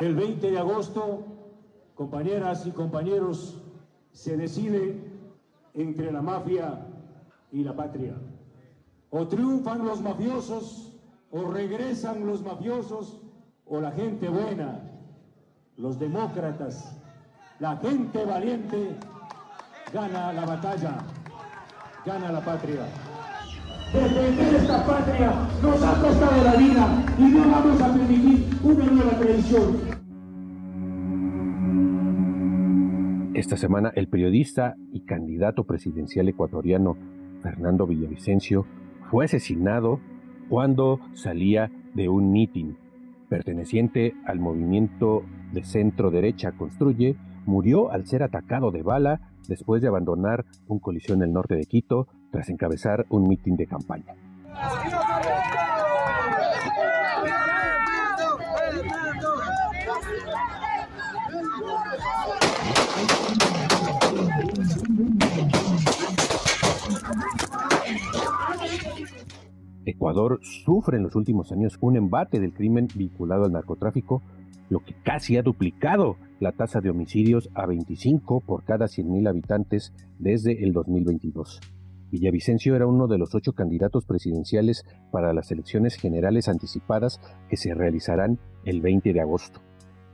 El 20 de agosto, compañeras y compañeros, se decide entre la mafia y la patria. O triunfan los mafiosos, o regresan los mafiosos, o la gente buena, los demócratas, la gente valiente gana la batalla, gana la patria. Esta patria nos ha costado la vida y no vamos a permitir una nueva traición. Esta semana el periodista y candidato presidencial ecuatoriano Fernando Villavicencio fue asesinado cuando salía de un mitin. Perteneciente al movimiento de centro derecha Construye, murió al ser atacado de bala después de abandonar un colisión en el norte de Quito tras encabezar un mitin de campaña. Ecuador sufre en los últimos años un embate del crimen vinculado al narcotráfico, lo que casi ha duplicado la tasa de homicidios a 25 por cada 100.000 habitantes desde el 2022. Villavicencio era uno de los ocho candidatos presidenciales para las elecciones generales anticipadas que se realizarán el 20 de agosto.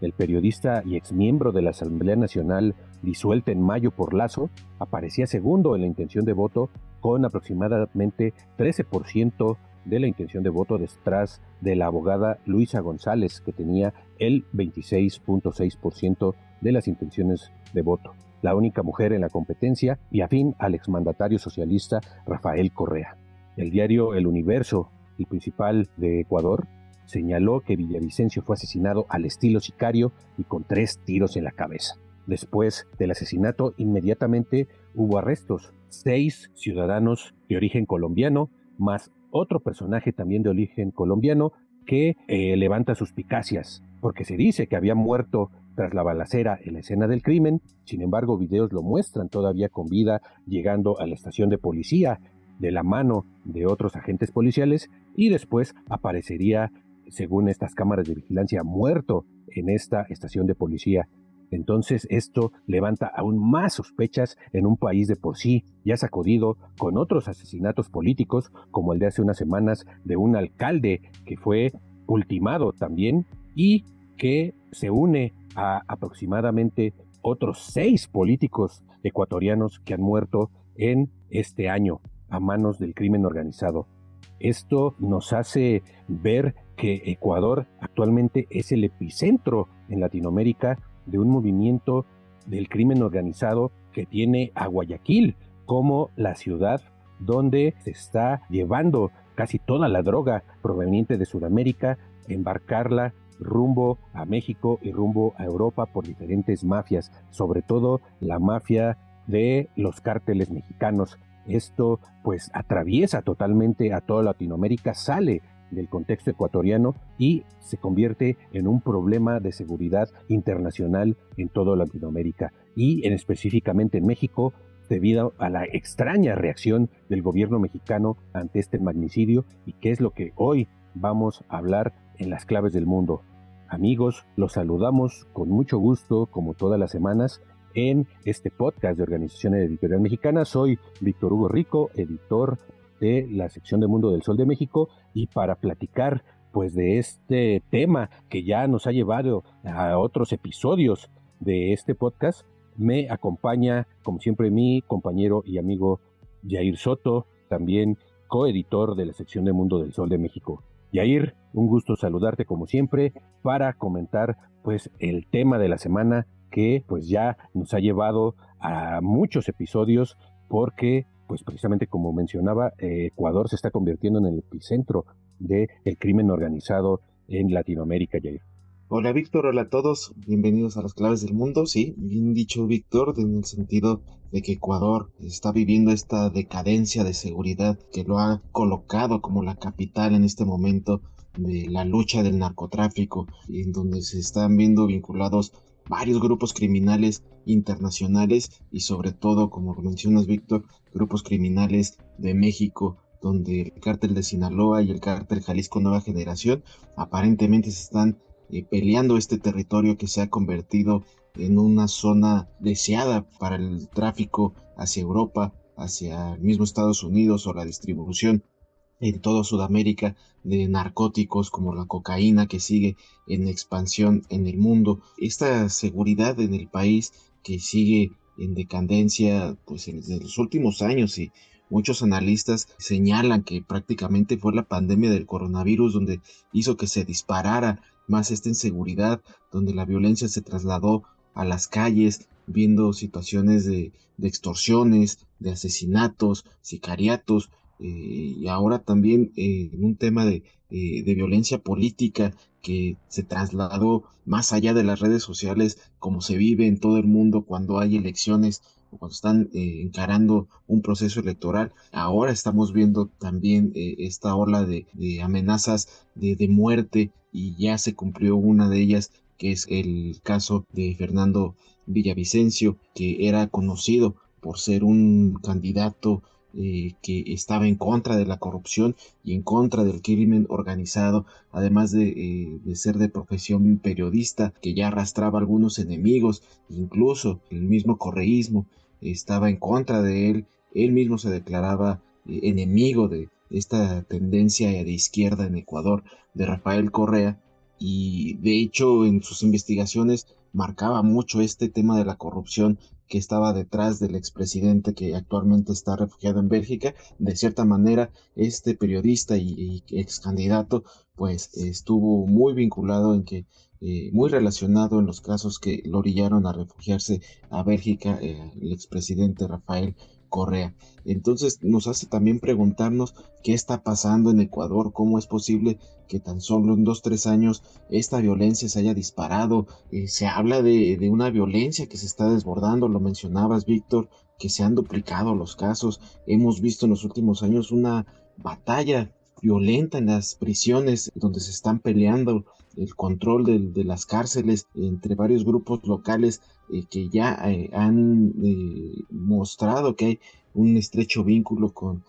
El periodista y exmiembro de la Asamblea Nacional, disuelta en mayo por Lazo, aparecía segundo en la intención de voto con aproximadamente 13% de la intención de voto detrás de la abogada Luisa González, que tenía el 26.6% de las intenciones de voto, la única mujer en la competencia y afín al exmandatario socialista Rafael Correa. El diario El Universo, el principal de Ecuador, señaló que Villavicencio fue asesinado al estilo sicario y con tres tiros en la cabeza. Después del asesinato, inmediatamente hubo arrestos. Seis ciudadanos de origen colombiano, más otro personaje también de origen colombiano que eh, levanta suspicacias, porque se dice que había muerto tras la balacera en la escena del crimen, sin embargo videos lo muestran todavía con vida llegando a la estación de policía de la mano de otros agentes policiales y después aparecería, según estas cámaras de vigilancia, muerto en esta estación de policía. Entonces esto levanta aún más sospechas en un país de por sí ya sacudido con otros asesinatos políticos como el de hace unas semanas de un alcalde que fue ultimado también y que se une a aproximadamente otros seis políticos ecuatorianos que han muerto en este año a manos del crimen organizado. Esto nos hace ver que Ecuador actualmente es el epicentro en Latinoamérica de un movimiento del crimen organizado que tiene a Guayaquil como la ciudad donde se está llevando casi toda la droga proveniente de Sudamérica, embarcarla rumbo a México y rumbo a Europa por diferentes mafias, sobre todo la mafia de los cárteles mexicanos. Esto pues atraviesa totalmente a toda Latinoamérica, sale del contexto ecuatoriano y se convierte en un problema de seguridad internacional en toda Latinoamérica y en específicamente en México debido a la extraña reacción del gobierno mexicano ante este magnicidio y qué es lo que hoy vamos a hablar en las claves del mundo. Amigos, los saludamos con mucho gusto como todas las semanas en este podcast de Organización Editorial Mexicana. Soy Víctor Hugo Rico, editor de la sección de Mundo del Sol de México y para platicar pues de este tema que ya nos ha llevado a otros episodios de este podcast, me acompaña como siempre mi compañero y amigo Jair Soto, también coeditor de la sección de Mundo del Sol de México. Jair, un gusto saludarte como siempre para comentar pues el tema de la semana que pues ya nos ha llevado a muchos episodios porque pues precisamente como mencionaba, eh, Ecuador se está convirtiendo en el epicentro del crimen organizado en Latinoamérica, Jair. Hola Víctor, hola a todos, bienvenidos a las claves del mundo. Sí, bien dicho Víctor, en el sentido de que Ecuador está viviendo esta decadencia de seguridad que lo ha colocado como la capital en este momento de la lucha del narcotráfico, en donde se están viendo vinculados varios grupos criminales internacionales y sobre todo, como mencionas Víctor, grupos criminales de México donde el cártel de Sinaloa y el cártel Jalisco Nueva Generación aparentemente se están eh, peleando este territorio que se ha convertido en una zona deseada para el tráfico hacia Europa, hacia el mismo Estados Unidos o la distribución en toda Sudamérica de narcóticos como la cocaína que sigue en expansión en el mundo. Esta seguridad en el país que sigue en decadencia pues en los últimos años y muchos analistas señalan que prácticamente fue la pandemia del coronavirus donde hizo que se disparara más esta inseguridad, donde la violencia se trasladó a las calles, viendo situaciones de, extorsiones, de asesinatos, sicariatos, eh, y ahora también eh, un tema de, eh, de, violencia política que se trasladó más allá de las redes sociales, como se vive en todo el mundo cuando hay elecciones cuando están encarando un proceso electoral. Ahora estamos viendo también esta ola de, amenazas de, muerte y ya se cumplió una de ellas que es el caso de Fernando Villavicencio, que era conocido por ser un candidato eh, que estaba en contra de la corrupción y en contra del crimen organizado, además de, eh, de, ser de profesión periodista, que ya arrastraba algunos enemigos, incluso el mismo correísmo estaba en contra de él, él mismo se declaraba eh, enemigo de, esta tendencia de izquierda en Ecuador de Rafael Correa y de hecho en sus investigaciones marcaba mucho este tema de la corrupción que estaba detrás del expresidente que actualmente está refugiado en Bélgica. De cierta manera, este periodista y, ex candidato pues estuvo muy vinculado en que eh, muy relacionado en los casos que lo orillaron a refugiarse a Bélgica, eh, el expresidente Rafael Correa. Entonces nos hace también preguntarnos qué está pasando en Ecuador, cómo es posible que tan solo en dos, tres años esta violencia se haya disparado. Eh, se habla de, de, una violencia que se está desbordando, lo mencionabas Víctor, que se han duplicado los casos. Hemos visto en los últimos años una batalla violenta en las prisiones donde se están peleando el control de, las cárceles entre varios grupos locales eh, que ya eh, han eh, mostrado que hay un estrecho vínculo con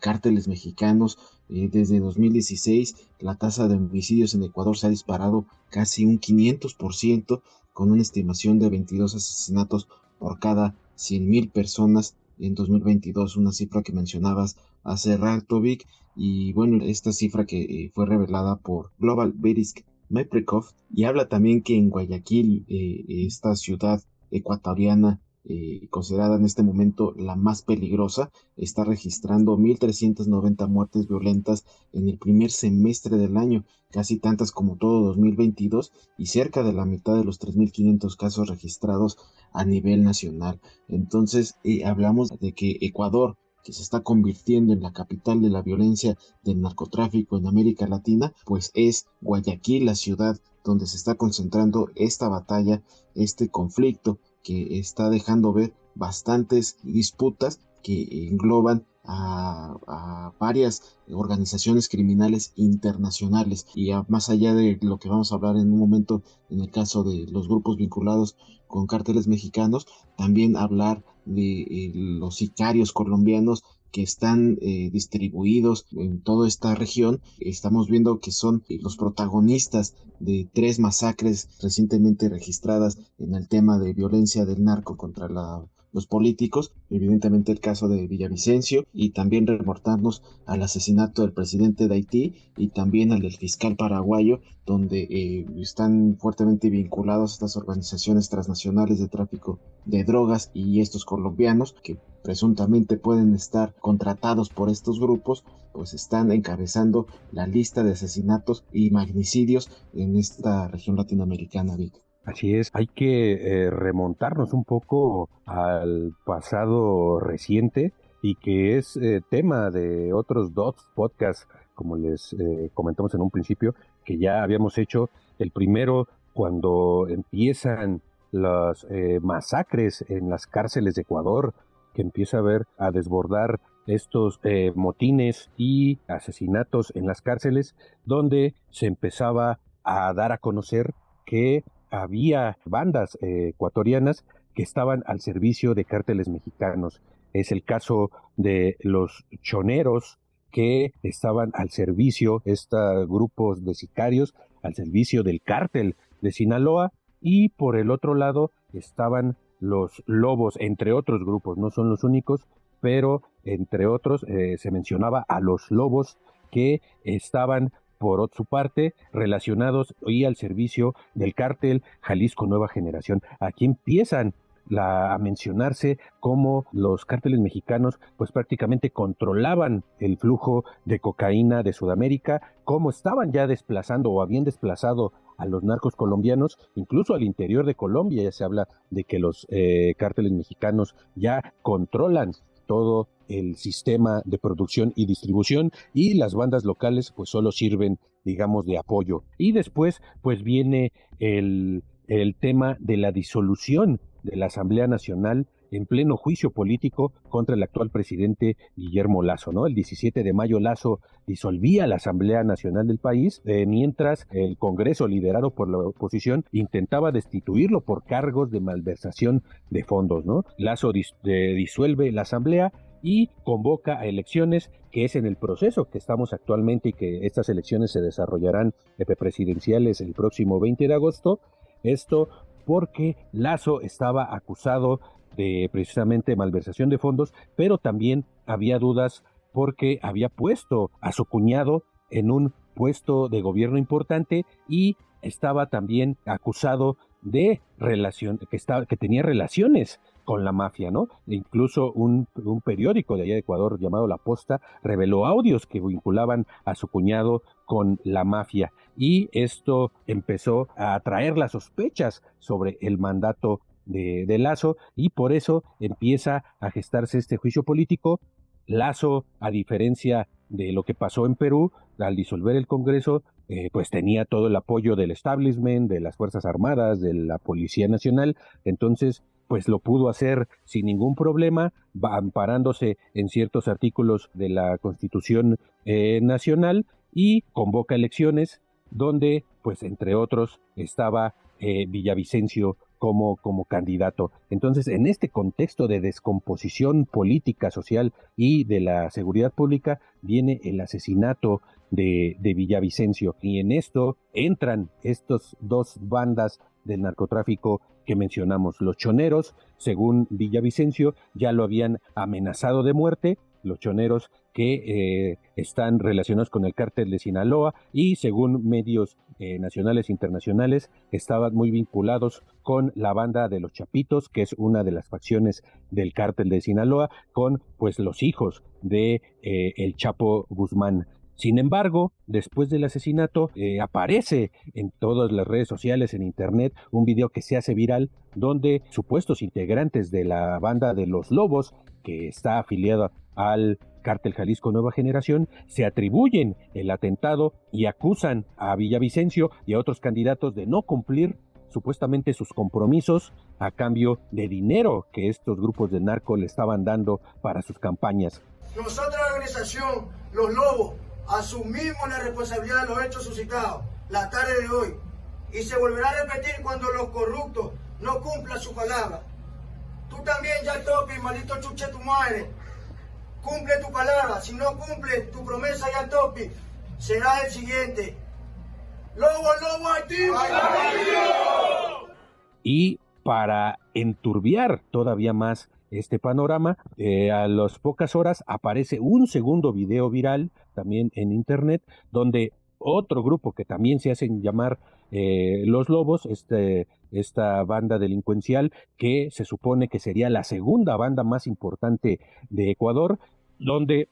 cárteles mexicanos. desde 2016 la tasa de homicidios en Ecuador se ha disparado casi un 500% con una estimación de 22 asesinatos por cada 100.000 personas en 2022, una cifra que mencionabas hace rato, Vic, y bueno, esta cifra que fue revelada por Global Verisk Meprikov y habla también que en Guayaquil, eh, esta ciudad ecuatoriana eh, considerada en este momento la más peligrosa, está registrando 1.390 muertes violentas en el primer semestre del año, casi tantas como todo 2022 y cerca de la mitad de los 3.500 casos registrados a nivel nacional. Entonces, eh, hablamos de que Ecuador que se está convirtiendo en la capital de la violencia del narcotráfico en América Latina, pues es Guayaquil la ciudad donde se está concentrando esta batalla, este conflicto que está dejando ver bastantes disputas que engloban a, varias organizaciones criminales internacionales y más allá de lo que vamos a hablar en un momento en el caso de los grupos vinculados con cárteles mexicanos, también hablar de eh, los sicarios colombianos que están eh, distribuidos en toda esta región. Estamos viendo que son eh, los protagonistas de tres masacres recientemente registradas en el tema de violencia del narco contra la los políticos, evidentemente el caso de Villavicencio y también reportarnos al asesinato del presidente de Haití y también al del fiscal paraguayo, donde eh, están fuertemente vinculados estas organizaciones transnacionales de tráfico de drogas y estos colombianos que presuntamente pueden estar contratados por estos grupos, pues están encabezando la lista de asesinatos y magnicidios en esta región latinoamericana, Así es, hay que eh, remontarnos un poco al pasado reciente y que es eh, tema de otros dos podcasts, como les eh, comentamos en un principio, que ya habíamos hecho. El primero, cuando empiezan las masacres en las cárceles de Ecuador, que empieza a ver a desbordar estos motines y asesinatos en las cárceles, donde se empezaba a dar a conocer que había bandas eh, ecuatorianas que estaban al servicio de cárteles mexicanos. Es el caso de los choneros que estaban al servicio, estos grupos de sicarios, al servicio del cártel de Sinaloa, y por el otro lado estaban los lobos, entre otros grupos, no son los únicos, pero entre otros eh, se mencionaba a los lobos que estaban por su parte relacionados y al servicio del cártel Jalisco Nueva Generación. Aquí empiezan a mencionarse cómo los cárteles mexicanos pues prácticamente controlaban el flujo de cocaína de Sudamérica, cómo estaban ya desplazando o habían desplazado a los narcos colombianos, incluso al interior de Colombia ya se habla de que los eh, cárteles mexicanos ya controlan todo el sistema de producción y distribución y las bandas locales pues solo sirven digamos de apoyo. Y después pues viene el, el tema de la disolución de la Asamblea Nacional en pleno juicio político contra el actual presidente Guillermo Lazo, ¿no? El 17 de mayo Lazo disolvía la Asamblea Nacional del país, eh, mientras el Congreso, liderado por la oposición, intentaba destituirlo por cargos de malversación de fondos, ¿no? Lazo disuelve la Asamblea y convoca a elecciones, que es en el proceso que estamos actualmente y que estas elecciones se desarrollarán eh, presidenciales el próximo 20 de agosto. Esto porque Lazo estaba acusado de precisamente malversación de fondos, pero también había dudas porque había puesto a su cuñado en un puesto de gobierno importante y estaba también acusado de relación, que, estaba, que tenía relaciones con la mafia, ¿no? E incluso un, un, periódico de allá de Ecuador llamado La Posta reveló audios que vinculaban a su cuñado con la mafia y esto empezó a atraer las sospechas sobre el mandato de, Lazo y por eso empieza a gestarse este juicio político. Lazo, a diferencia de lo que pasó en Perú, al disolver el Congreso, eh, pues tenía todo el apoyo del establishment, de las Fuerzas Armadas, de la Policía Nacional, entonces pues lo pudo hacer sin ningún problema, amparándose en ciertos artículos de la Constitución eh, Nacional y convoca elecciones donde, pues entre otros, estaba eh, Villavicencio como, como candidato. Entonces, en este contexto de descomposición política, social y de la seguridad pública, viene el asesinato de, de Villavicencio. Y en esto entran estas dos bandas del narcotráfico que mencionamos. Los choneros, según Villavicencio, ya lo habían amenazado de muerte, los choneros que eh, están relacionados con el cártel de Sinaloa y según medios eh, nacionales e internacionales estaban muy vinculados con la banda de los Chapitos, que es una de las facciones del cártel de Sinaloa, con pues los hijos de eh, el Chapo Guzmán. Sin embargo, después del asesinato, aparece en todas las redes sociales, en internet, un video que se hace viral donde supuestos integrantes de la banda de los Lobos, que está afiliada al cártel Jalisco Nueva Generación, se atribuyen el atentado y acusan a Villavicencio y a otros candidatos de no cumplir supuestamente sus compromisos a cambio de dinero que estos grupos de narco le estaban dando para sus campañas. Nosotros, la organización Los Lobos, asumimos la responsabilidad de los hechos suscitados la tarde de hoy y se volverá a repetir cuando los corruptos no cumplan su palabra. Tú también ya toques, maldito chuche tu madre. Cumple tu palabra. Si no cumple tu promesa ya topi, será el siguiente. Lobo, lobo activo. Y para enturbiar todavía más este panorama. Eh, a las pocas horas aparece un segundo video viral también en internet donde otro grupo que también se hacen llamar eh, Los Lobos, este, esta banda delincuencial que se supone que sería la segunda banda más importante de Ecuador, donde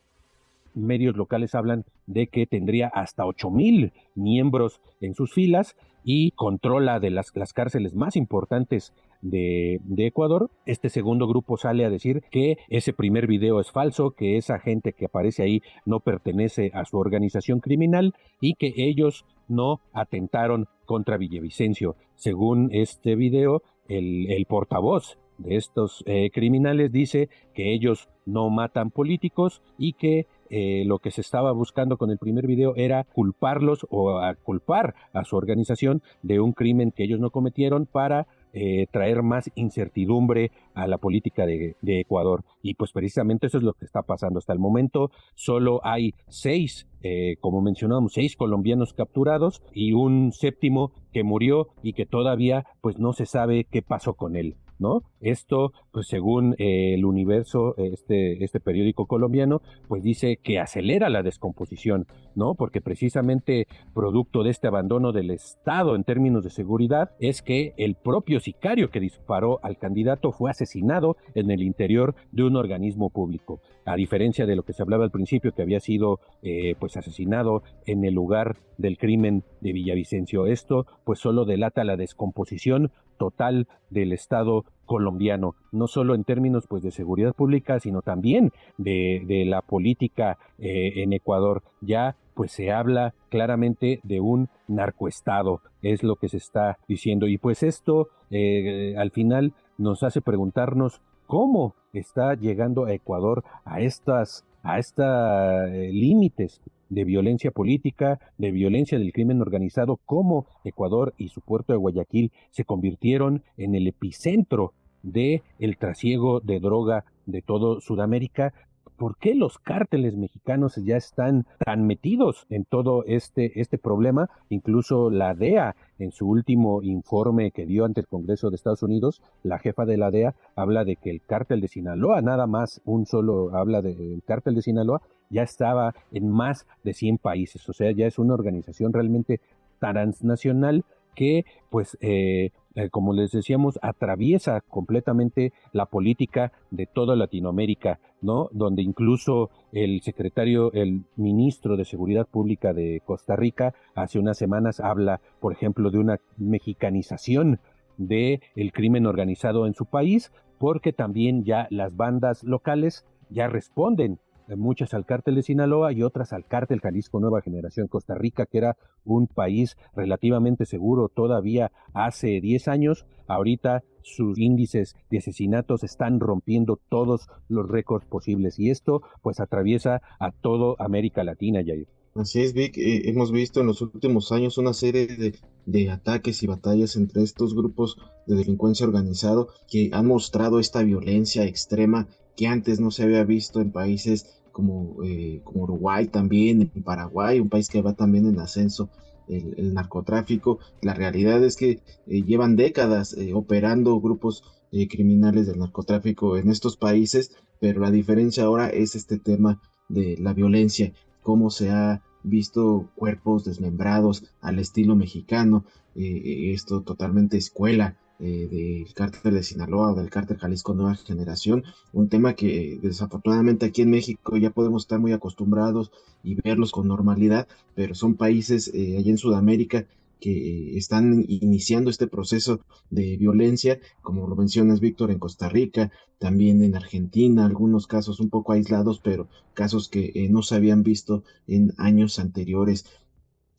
medios locales hablan de que tendría hasta ocho mil miembros en sus filas y controla de las, las cárceles más importantes de, de, Ecuador. Este segundo grupo sale a decir que ese primer video es falso, que esa gente que aparece ahí no pertenece a su organización criminal y que ellos no atentaron contra Villavicencio. Según este video, el, portavoz de estos eh, criminales dice que ellos no matan políticos y que eh, lo que se estaba buscando con el primer video era culparlos o culpar a su organización de un crimen que ellos no cometieron para eh, traer más incertidumbre a la política de, Ecuador. Y pues precisamente eso es lo que está pasando. Hasta el momento solo hay seis, eh, como mencionamos, seis colombianos capturados y un séptimo que murió y que todavía pues no se sabe qué pasó con él. ¿no? Esto, pues según eh, el Universo, este, este periódico colombiano, pues dice que acelera la descomposición, ¿no? Porque precisamente producto de este abandono del Estado en términos de seguridad es que el propio sicario que disparó al candidato fue asesinado en el interior de un organismo público. A diferencia de lo que se hablaba al principio, que había sido eh, pues asesinado en el lugar del crimen de Villavicencio. Esto pues solo delata la descomposición total del Estado colombiano, no solo en términos pues de seguridad pública, sino también de, la política eh, en Ecuador. Ya pues se habla claramente de un narcoestado, es lo que se está diciendo. Y pues esto eh, al final nos hace preguntarnos cómo está llegando a Ecuador a estas a estos eh, límites de violencia política, de violencia del crimen organizado, cómo Ecuador y su puerto de Guayaquil se convirtieron en el epicentro de el trasiego de droga de todo Sudamérica, ¿por qué los cárteles mexicanos ya están tan metidos en todo este, este problema? Incluso la DEA, en su último informe que dio ante el Congreso de Estados Unidos, la jefa de la DEA habla de que el cártel de Sinaloa, nada más un solo habla del cártel de Sinaloa, ya estaba en más de 100 países, o sea, ya es una organización realmente transnacional que pues eh, eh, como les decíamos, atraviesa completamente la política de toda Latinoamérica, ¿no? Donde incluso el secretario, el ministro de Seguridad Pública de Costa Rica, hace unas semanas habla, por ejemplo, de una mexicanización del el crimen organizado en su país, porque también ya las bandas locales ya responden muchas al cártel de Sinaloa y otras al cártel Jalisco Nueva Generación Costa Rica, que era un país relativamente seguro todavía hace 10 años. Ahorita sus índices de asesinatos están rompiendo todos los récords posibles y esto pues atraviesa a todo América Latina, Jair. Así es, Vic. Eh, hemos visto en los últimos años una serie de, de, ataques y batallas entre estos grupos de delincuencia organizado que han mostrado esta violencia extrema que antes no se había visto en países como, eh, como Uruguay también, en Paraguay, un país que va también en ascenso el, narcotráfico. La realidad es que eh, llevan décadas eh, operando grupos criminales del narcotráfico en estos países, pero la diferencia ahora es este tema de la violencia, cómo se ha visto cuerpos desmembrados al estilo mexicano, esto totalmente escuela eh, del cártel de Sinaloa o del cártel Jalisco Nueva Generación, un tema que desafortunadamente aquí en México ya podemos estar muy acostumbrados y verlos con normalidad, pero son países eh, allá en Sudamérica que están iniciando este proceso de violencia, como lo mencionas Víctor, en Costa Rica, también en Argentina, algunos casos un poco aislados, pero casos que eh, no se habían visto en años anteriores.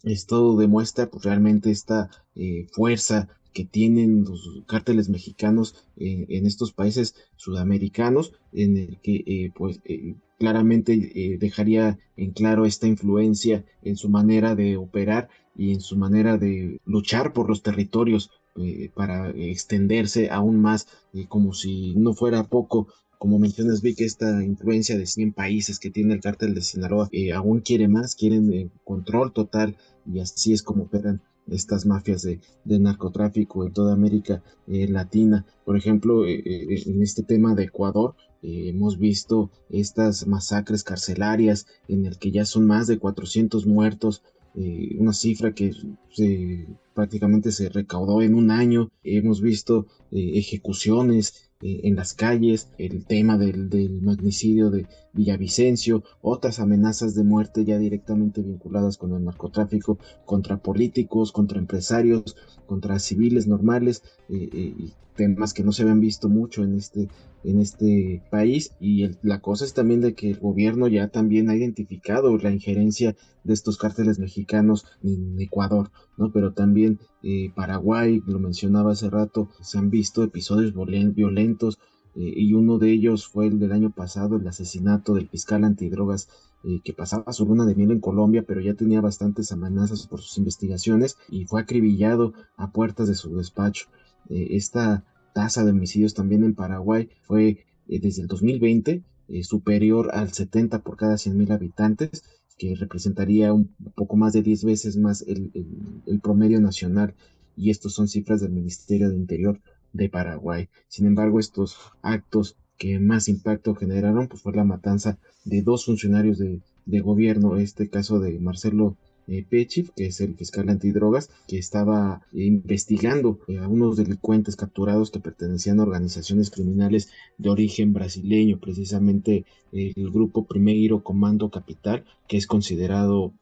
Esto demuestra pues, realmente esta fuerza que tienen los cárteles mexicanos eh, en estos países sudamericanos, en el que eh, pues eh, claramente dejaría en claro esta influencia en su manera de operar y en su manera de luchar por los territorios para extenderse aún más, como si no fuera poco. Como mencionas, vi que esta influencia de 100 países que tiene el cártel de Sinaloa aún quiere más, quieren control total y así es como operan estas mafias de, narcotráfico en toda América eh, Latina. Por ejemplo, eh, eh, en este tema de Ecuador, hemos visto estas masacres carcelarias en el que ya son más de 400 muertos, una cifra que prácticamente se recaudó en un año. Hemos visto ejecuciones eh, en las calles, el tema del, magnicidio de Villavicencio, otras amenazas de muerte ya directamente vinculadas con el narcotráfico, contra políticos, contra empresarios, contra civiles normales, eh, eh, temas que no se habían visto mucho en este en este país y la cosa es también de que el gobierno ya también ha identificado la injerencia de estos cárteles mexicanos en Ecuador, ¿no? Pero también eh, Paraguay, lo mencionaba hace rato, se han visto episodios violentos eh, y uno de ellos fue el del año pasado, el asesinato del fiscal antidrogas eh, que pasaba su luna de miel en Colombia, pero ya tenía bastantes amenazas por sus investigaciones y fue acribillado a puertas de su despacho. esta tasa de homicidios también en Paraguay fue desde el 2020 superior al 70 por cada 100.000 habitantes que representaría un poco más de 10 veces más el, promedio nacional y estos son cifras del Ministerio de Interior de Paraguay. Sin embargo, estos actos que más impacto generaron pues fue la matanza de dos funcionarios de, de gobierno, este caso de Marcelo eh, que es el fiscal antidrogas, que estaba investigando eh, a unos delincuentes capturados que pertenecían a organizaciones criminales de origen brasileño, precisamente eh, el grupo Primeiro Comando Capital, que es considerado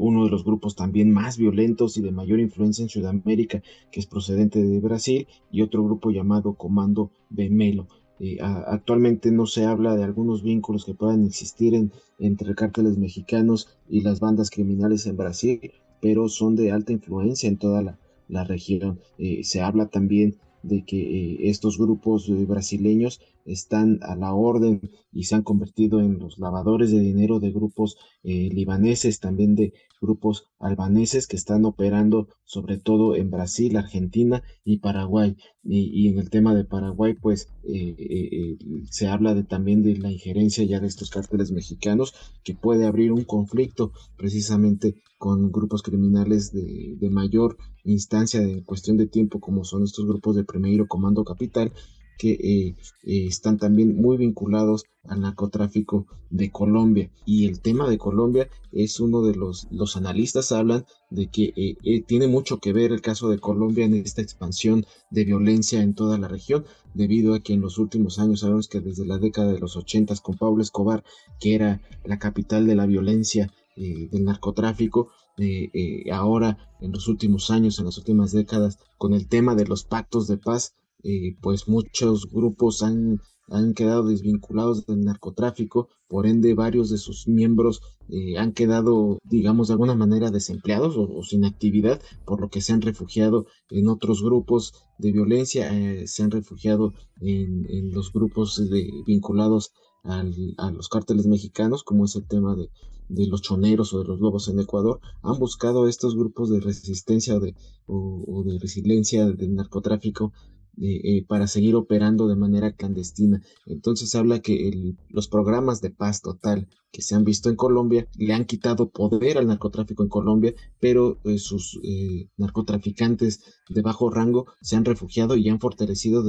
uno de los grupos también más violentos y de mayor influencia en Sudamérica, que es procedente de Brasil, y otro grupo llamado Comando Bemelo. Eh, actualmente no se habla de algunos vínculos que puedan existir entre cárteles mexicanos y las bandas criminales en Brasil, pero son de alta influencia en toda la, región. Eh, se habla también de que eh, estos grupos brasileños están a la orden y se han convertido en los lavadores de dinero de grupos libaneses, también de grupos albaneses que están operando sobre todo en Brasil, Argentina y Paraguay. Y, en el tema de Paraguay, pues eh, eh, eh, se habla de, también de la injerencia ya de estos cárteles mexicanos que puede abrir un conflicto precisamente con grupos criminales de, de mayor instancia en cuestión de tiempo como son estos grupos de Primeiro Comando Capital que eh, eh, están también muy vinculados al narcotráfico de Colombia. Y el tema de Colombia es uno de los, los analistas hablan de que eh, tiene mucho que ver el caso de Colombia en esta expansión de violencia en toda la región, debido a que en los últimos años sabemos que desde la década de los 80 con Pablo Escobar, que era la capital de la violencia del narcotráfico, ahora en los últimos años, en las últimas décadas, con el tema de los pactos de paz, eh, pues muchos grupos han, han quedado desvinculados del narcotráfico, por ende varios de sus miembros eh, han quedado, digamos, de alguna manera desempleados o, sin actividad, por lo que se han refugiado en otros grupos de violencia, eh, se han refugiado en, los grupos de, vinculados a los cárteles mexicanos, como es el tema de, los choneros o de los lobos en Ecuador, han buscado estos grupos de resistencia de, o de resiliencia del narcotráfico eh, para seguir operando de manera clandestina. Entonces habla que los programas de paz total que se han visto en Colombia le han quitado poder al narcotráfico en Colombia, pero eh, sus eh, narcotraficantes de bajo rango se han refugiado y han fortalecido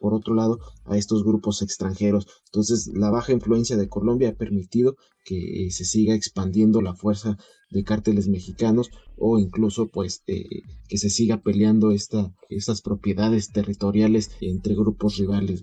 por otro lado a estos grupos extranjeros. Entonces la baja influencia de Colombia ha permitido que se siga expandiendo la fuerza de cárteles mexicanos o incluso pues eh, que se siga peleando esta, estas propiedades territoriales entre grupos rivales.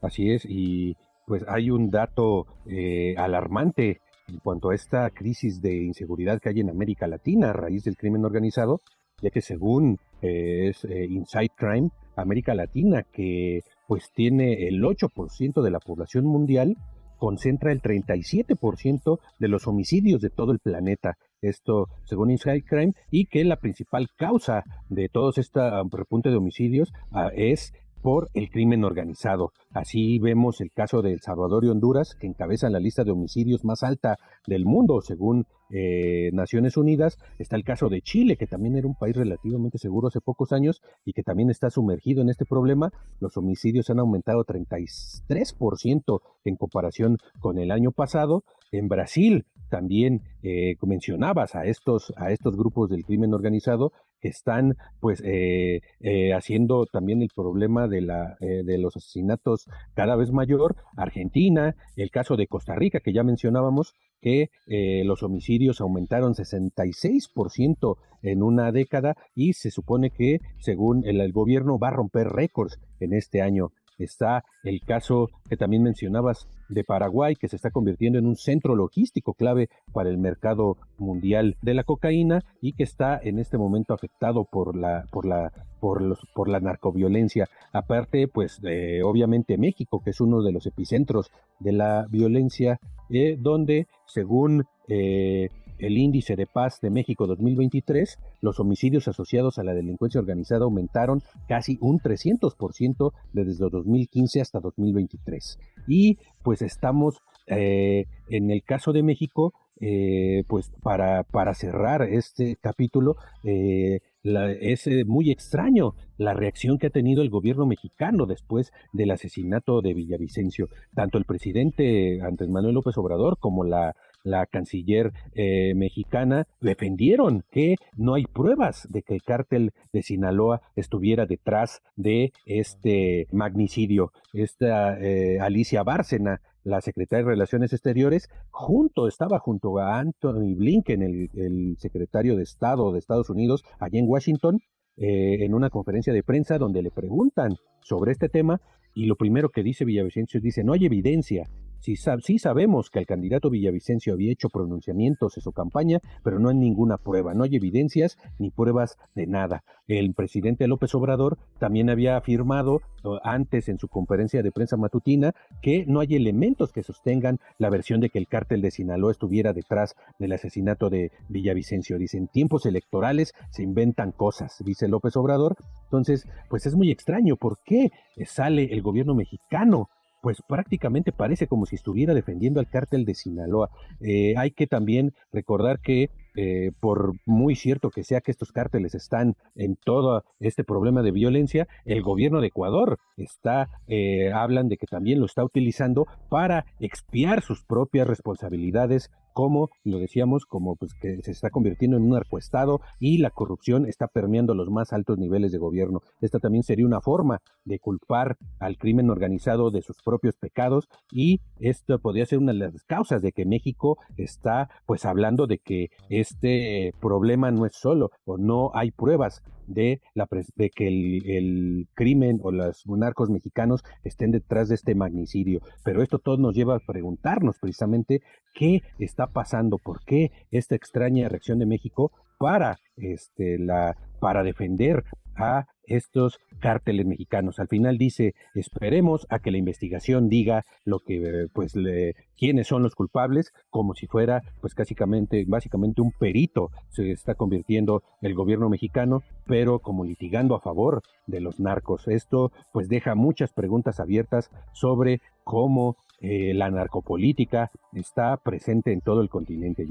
Así es, y pues hay un dato eh, alarmante en cuanto a esta crisis de inseguridad que hay en América Latina a raíz del crimen organizado, ya que según eh, es Inside Crime, América Latina, que pues tiene el 8% de la población mundial, concentra el 37% de los homicidios de todo el planeta. Esto según Inside Crime, y que la principal causa de todo este repunte de homicidios ah, es por el crimen organizado. Así vemos el caso de El Salvador y Honduras, que encabezan la lista de homicidios más alta del mundo, según eh, Naciones Unidas. Está el caso de Chile, que también era un país relativamente seguro hace pocos años y que también está sumergido en este problema. Los homicidios han aumentado 33% en comparación con el año pasado. En Brasil también eh, mencionabas a estos, a estos grupos del crimen organizado que están pues eh, eh, haciendo también el problema de, la, eh, de los asesinatos cada vez mayor. Argentina, el caso de Costa Rica que ya mencionábamos, que los homicidios aumentaron 66% en una década y se supone que según el gobierno va a romper récords en este año está el caso que también mencionabas de Paraguay, que se está convirtiendo en un centro logístico clave para el mercado mundial de la cocaína y que está en este momento afectado por la, por la, por los, por la narcoviolencia. Aparte, pues, obviamente México, que es uno de los epicentros de la violencia, eh, donde, según eh, el índice de paz de México 2023, los homicidios asociados a la delincuencia organizada aumentaron casi un 300% desde 2015 hasta 2023. Y pues estamos eh, en el caso de México, eh, pues para, para cerrar este capítulo, eh, es muy extraño la reacción que ha tenido el gobierno mexicano después del asesinato de Villavicencio. Tanto el presidente Andrés Manuel López Obrador como la la canciller eh, mexicana, defendieron que no hay pruebas de que el cártel de Sinaloa estuviera detrás de este magnicidio. Esta eh, Alicia Bárcena, la secretaria de Relaciones Exteriores, junto, estaba junto a Anthony Blinken, el, secretario de Estado de Estados Unidos, allá en Washington, eh, en una conferencia de prensa donde le preguntan sobre este tema y lo primero que dice Villavicencio dice, no hay evidencia Sí, sabemos que el candidato Villavicencio había hecho pronunciamientos en su campaña, pero no hay ninguna prueba, no hay evidencias ni pruebas de nada. El presidente López Obrador también había afirmado antes en su conferencia de prensa matutina que no hay elementos que sostengan la versión de que el cártel de Sinaloa estuviera detrás del asesinato de Villavicencio. Dicen, tiempos electorales se inventan cosas, dice López Obrador. Entonces, pues es muy extraño, ¿por qué sale el gobierno mexicano pues prácticamente parece como si estuviera defendiendo al cártel de Sinaloa. Eh, hay que también recordar que eh, por muy cierto que sea que estos cárteles están en todo este problema de violencia, el gobierno de Ecuador está, eh, hablan de que también lo está utilizando para expiar sus propias responsabilidades como lo decíamos, como pues que se está convirtiendo en un narcoestado y la corrupción está permeando los más altos niveles de gobierno. Esta también sería una forma de culpar al crimen organizado de sus propios pecados y esto podría ser una de las causas de que México está pues hablando de que este problema no es solo o no hay pruebas de, la, que el, crimen o los narcos mexicanos estén detrás de este magnicidio. Pero esto todo nos lleva a preguntarnos precisamente qué está pasando, por qué esta extraña reacción de México para, este, la, para defender a estos cárteles mexicanos. Al final dice, esperemos a que la investigación diga lo que, pues, le, quiénes son los culpables, como si fuera, pues, básicamente, básicamente un perito se está convirtiendo el gobierno mexicano, pero como litigando a favor de los narcos. Esto, pues, deja muchas preguntas abiertas sobre cómo eh, la narcopolítica está presente en todo el continente.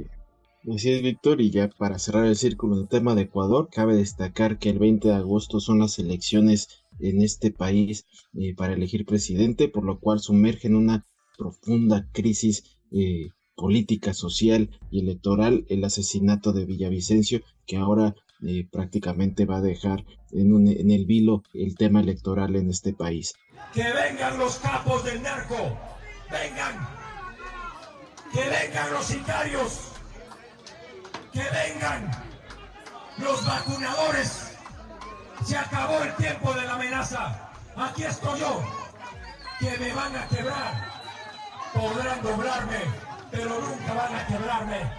Así es, Víctor, y ya para cerrar el círculo del tema de Ecuador, cabe destacar que el 20 de agosto son las elecciones en este país eh, para elegir presidente, por lo cual sumerge en una profunda crisis eh, política, social y electoral el asesinato de Villavicencio, que ahora eh, prácticamente va a dejar en, un, en el vilo el tema electoral en este país. Que vengan los capos del narco, vengan, que vengan los sicarios que vengan los vacunadores. Se acabó el tiempo de la amenaza. Aquí estoy yo, que me van a quebrar. Podrán doblarme, pero nunca van a quebrarme.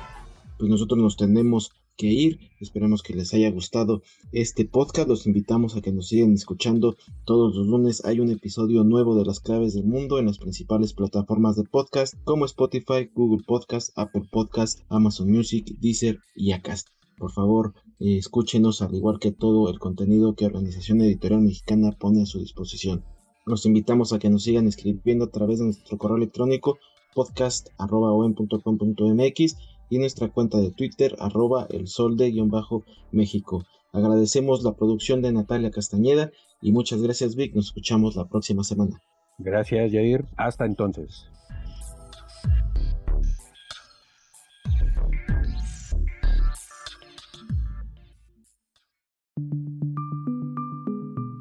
Pues nosotros nos tenemos que ir. Esperemos que les haya gustado este podcast. Los invitamos a que nos sigan escuchando todos los lunes. Hay un episodio nuevo de las claves del mundo en las principales plataformas de podcast como Spotify, Google Podcast, Apple Podcast, Amazon Music, Deezer y Acast. Por favor, eh, escúchenos al igual que todo el contenido que Organización Editorial Mexicana pone a su disposición. Los invitamos a que nos sigan escribiendo a través de nuestro correo electrónico podcast.com.mx y nuestra cuenta de Twitter arroba el sol de guion bajo México. Agradecemos la producción de Natalia Castañeda y muchas gracias Vic, nos escuchamos la próxima semana. Gracias Jair, hasta entonces.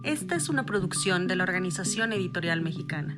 Esta es una producción de la Organización Editorial Mexicana.